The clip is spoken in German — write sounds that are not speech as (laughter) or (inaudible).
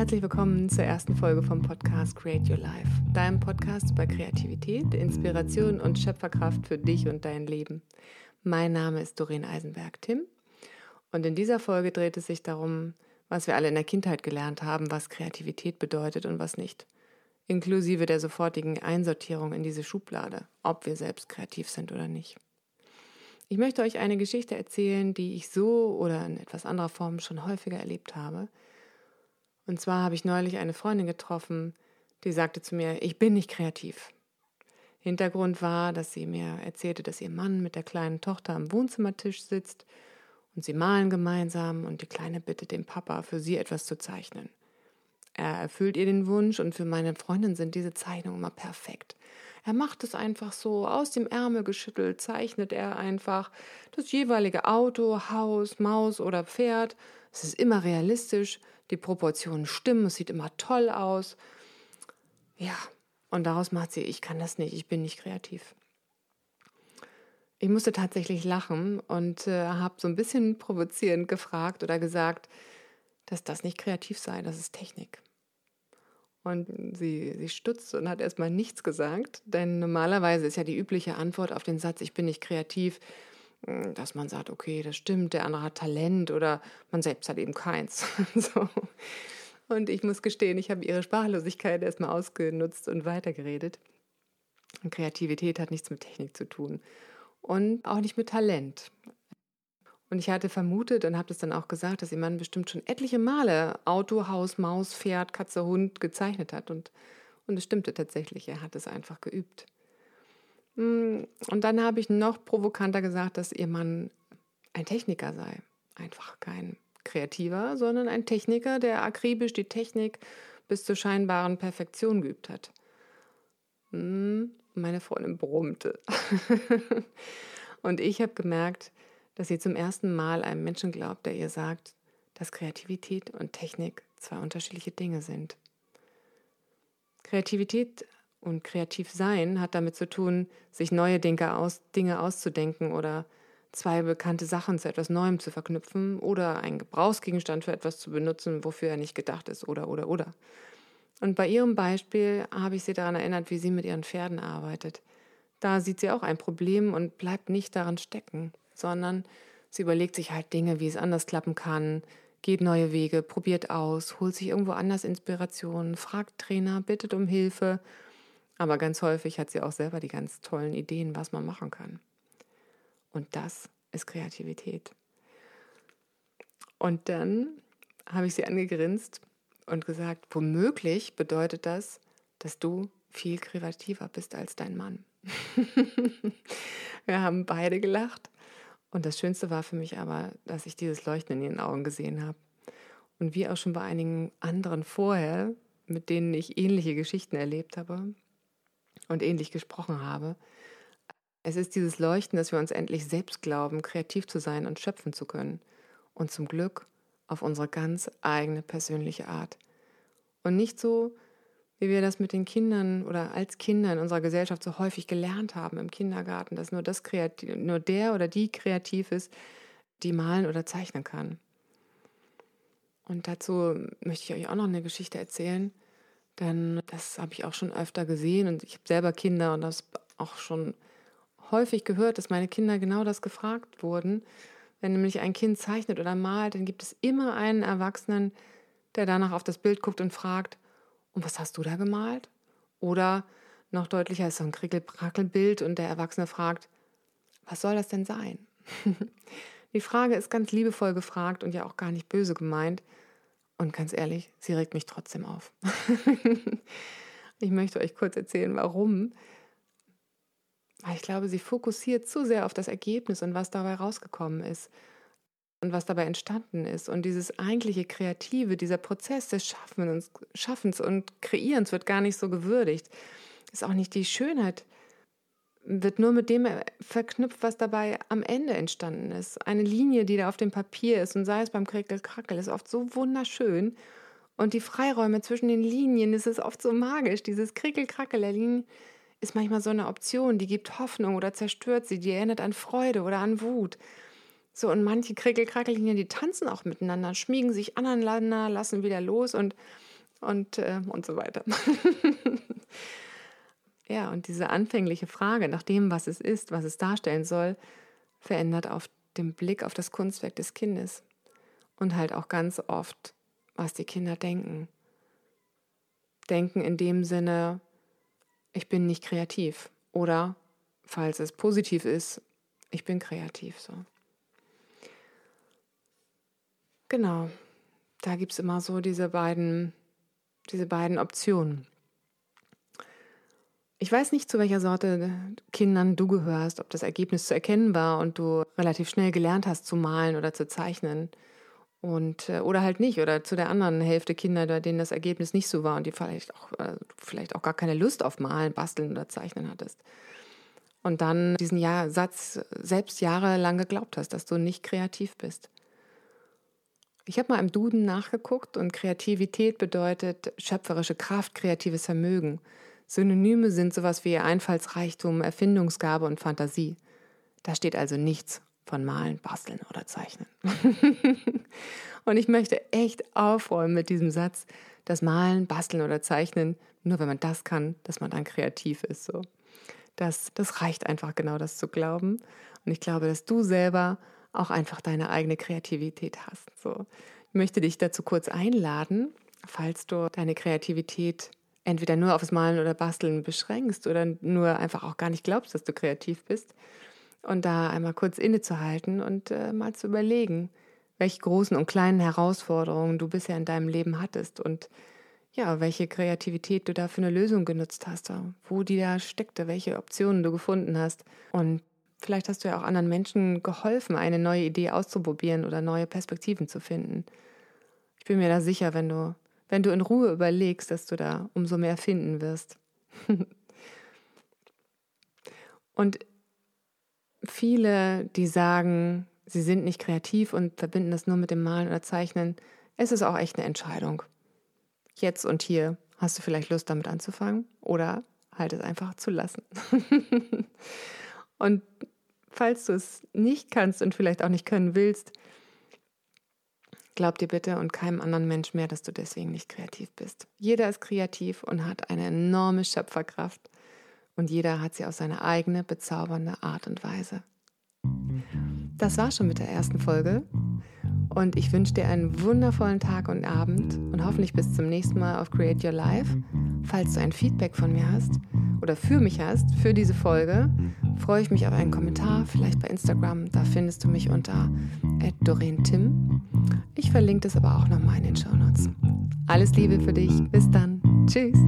herzlich willkommen zur ersten Folge vom Podcast Create Your Life, deinem Podcast über Kreativität, Inspiration und Schöpferkraft für dich und dein Leben. Mein Name ist Doreen Eisenberg-Tim und in dieser Folge dreht es sich darum, was wir alle in der Kindheit gelernt haben, was Kreativität bedeutet und was nicht, inklusive der sofortigen Einsortierung in diese Schublade, ob wir selbst kreativ sind oder nicht. Ich möchte euch eine Geschichte erzählen, die ich so oder in etwas anderer Form schon häufiger erlebt habe – und zwar habe ich neulich eine Freundin getroffen, die sagte zu mir, ich bin nicht kreativ. Hintergrund war, dass sie mir erzählte, dass ihr Mann mit der kleinen Tochter am Wohnzimmertisch sitzt und sie malen gemeinsam und die Kleine bittet den Papa, für sie etwas zu zeichnen. Er erfüllt ihr den Wunsch und für meine Freundin sind diese Zeichnungen immer perfekt. Er macht es einfach so, aus dem Ärmel geschüttelt, zeichnet er einfach das jeweilige Auto, Haus, Maus oder Pferd. Es ist immer realistisch, die Proportionen stimmen, es sieht immer toll aus. Ja, und daraus macht sie, ich kann das nicht, ich bin nicht kreativ. Ich musste tatsächlich lachen und äh, habe so ein bisschen provozierend gefragt oder gesagt, dass das nicht kreativ sei, das ist Technik. Und sie, sie stutzt und hat erstmal nichts gesagt, denn normalerweise ist ja die übliche Antwort auf den Satz, ich bin nicht kreativ, dass man sagt, okay, das stimmt, der andere hat Talent oder man selbst hat eben keins. (laughs) so. Und ich muss gestehen, ich habe ihre Sprachlosigkeit erstmal ausgenutzt und weitergeredet. Und Kreativität hat nichts mit Technik zu tun und auch nicht mit Talent. Und ich hatte vermutet und habe das dann auch gesagt, dass ihr Mann bestimmt schon etliche Male Auto, Haus, Maus, Pferd, Katze, Hund gezeichnet hat. Und, und es stimmte tatsächlich, er hat es einfach geübt. Mm, und dann habe ich noch provokanter gesagt, dass ihr Mann ein Techniker sei. Einfach kein Kreativer, sondern ein Techniker, der akribisch die Technik bis zur scheinbaren Perfektion geübt hat. Mm, meine Freundin brummte. (laughs) und ich habe gemerkt, dass sie zum ersten Mal einem Menschen glaubt, der ihr sagt, dass Kreativität und Technik zwei unterschiedliche Dinge sind. Kreativität und kreativ sein hat damit zu tun, sich neue Dinge, aus, Dinge auszudenken oder zwei bekannte Sachen zu etwas Neuem zu verknüpfen oder einen Gebrauchsgegenstand für etwas zu benutzen, wofür er nicht gedacht ist oder oder oder. Und bei ihrem Beispiel habe ich sie daran erinnert, wie sie mit ihren Pferden arbeitet. Da sieht sie auch ein Problem und bleibt nicht daran stecken, sondern sie überlegt sich halt Dinge, wie es anders klappen kann, geht neue Wege, probiert aus, holt sich irgendwo anders Inspiration, fragt Trainer, bittet um Hilfe aber ganz häufig hat sie auch selber die ganz tollen Ideen, was man machen kann. Und das ist Kreativität. Und dann habe ich sie angegrinst und gesagt, womöglich bedeutet das, dass du viel kreativer bist als dein Mann. (laughs) Wir haben beide gelacht. Und das Schönste war für mich aber, dass ich dieses Leuchten in ihren Augen gesehen habe. Und wie auch schon bei einigen anderen vorher, mit denen ich ähnliche Geschichten erlebt habe, und ähnlich gesprochen habe. Es ist dieses Leuchten, dass wir uns endlich selbst glauben, kreativ zu sein und schöpfen zu können. Und zum Glück auf unsere ganz eigene persönliche Art. Und nicht so, wie wir das mit den Kindern oder als Kinder in unserer Gesellschaft so häufig gelernt haben im Kindergarten, dass nur, das kreativ, nur der oder die kreativ ist, die malen oder zeichnen kann. Und dazu möchte ich euch auch noch eine Geschichte erzählen. Denn das habe ich auch schon öfter gesehen und ich habe selber Kinder und das auch schon häufig gehört, dass meine Kinder genau das gefragt wurden. Wenn nämlich ein Kind zeichnet oder malt, dann gibt es immer einen Erwachsenen, der danach auf das Bild guckt und fragt, und was hast du da gemalt? Oder noch deutlicher ist so ein Krickelbrackelbild und der Erwachsene fragt, was soll das denn sein? (laughs) Die Frage ist ganz liebevoll gefragt und ja auch gar nicht böse gemeint. Und ganz ehrlich, sie regt mich trotzdem auf. (laughs) ich möchte euch kurz erzählen, warum. Weil ich glaube, sie fokussiert zu sehr auf das Ergebnis und was dabei rausgekommen ist und was dabei entstanden ist. Und dieses eigentliche Kreative, dieser Prozess des Schaffens, und Kreierens wird gar nicht so gewürdigt. Ist auch nicht die Schönheit wird nur mit dem verknüpft, was dabei am Ende entstanden ist. Eine Linie, die da auf dem Papier ist und sei es beim Krickel-Krackel, ist oft so wunderschön. Und die Freiräume zwischen den Linien, ist oft so magisch. Dieses Krickel-Krackel der Linien ist manchmal so eine Option, die gibt Hoffnung oder zerstört sie, die erinnert an Freude oder an Wut. So, und manche Krickel-Krackel-Linien, die tanzen auch miteinander, schmiegen sich aneinander, lassen wieder los und und, äh, und so weiter. (laughs) ja, und diese anfängliche Frage nach dem, was es ist, was es darstellen soll, verändert auf den Blick auf das Kunstwerk des Kindes und halt auch ganz oft, was die Kinder denken. Denken in dem Sinne, ich bin nicht kreativ oder, falls es positiv ist, ich bin kreativ so. Genau, da gibt es immer so diese beiden, diese beiden Optionen. Ich weiß nicht, zu welcher Sorte Kindern du gehörst, ob das Ergebnis zu erkennen war und du relativ schnell gelernt hast zu malen oder zu zeichnen. Und, äh, oder halt nicht, oder zu der anderen Hälfte Kinder, bei denen das Ergebnis nicht so war und die vielleicht auch, äh, vielleicht auch gar keine Lust auf Malen, Basteln oder Zeichnen hattest. Und dann diesen Jahr, Satz selbst jahrelang geglaubt hast, dass du nicht kreativ bist. Ich habe mal im Duden nachgeguckt und Kreativität bedeutet schöpferische Kraft, kreatives Vermögen. Synonyme sind sowas wie Einfallsreichtum, Erfindungsgabe und Fantasie. Da steht also nichts von Malen, Basteln oder Zeichnen. (laughs) und ich möchte echt aufräumen mit diesem Satz, dass Malen, Basteln oder Zeichnen, nur wenn man das kann, dass man dann kreativ ist. So. Das, das reicht einfach genau, das zu glauben. Und ich glaube, dass du selber auch einfach deine eigene Kreativität hast. So. Ich möchte dich dazu kurz einladen, falls du deine Kreativität entweder nur aufs Malen oder Basteln beschränkst oder nur einfach auch gar nicht glaubst, dass du kreativ bist. Und da einmal kurz innezuhalten und äh, mal zu überlegen, welche großen und kleinen Herausforderungen du bisher in deinem Leben hattest und ja, welche Kreativität du da für eine Lösung genutzt hast, wo die da steckte, welche Optionen du gefunden hast. Und vielleicht hast du ja auch anderen Menschen geholfen, eine neue Idee auszuprobieren oder neue Perspektiven zu finden. Ich bin mir da sicher, wenn du wenn du in Ruhe überlegst, dass du da umso mehr finden wirst. (laughs) und viele, die sagen, sie sind nicht kreativ und verbinden das nur mit dem Malen oder Zeichnen, es ist auch echt eine Entscheidung. Jetzt und hier hast du vielleicht Lust damit anzufangen oder halt es einfach zu lassen. (laughs) und falls du es nicht kannst und vielleicht auch nicht können willst, Glaub dir bitte und keinem anderen Mensch mehr, dass du deswegen nicht kreativ bist. Jeder ist kreativ und hat eine enorme Schöpferkraft und jeder hat sie auf seine eigene bezaubernde Art und Weise. Das war schon mit der ersten Folge und ich wünsche dir einen wundervollen Tag und Abend und hoffentlich bis zum nächsten Mal auf Create Your Life. Falls du ein Feedback von mir hast oder für mich hast, für diese Folge, freue ich mich auf einen Kommentar, vielleicht bei Instagram. Da findest du mich unter Tim. Ich verlinke das aber auch nochmal in den Show Notes. Alles Liebe für dich. Bis dann. Tschüss.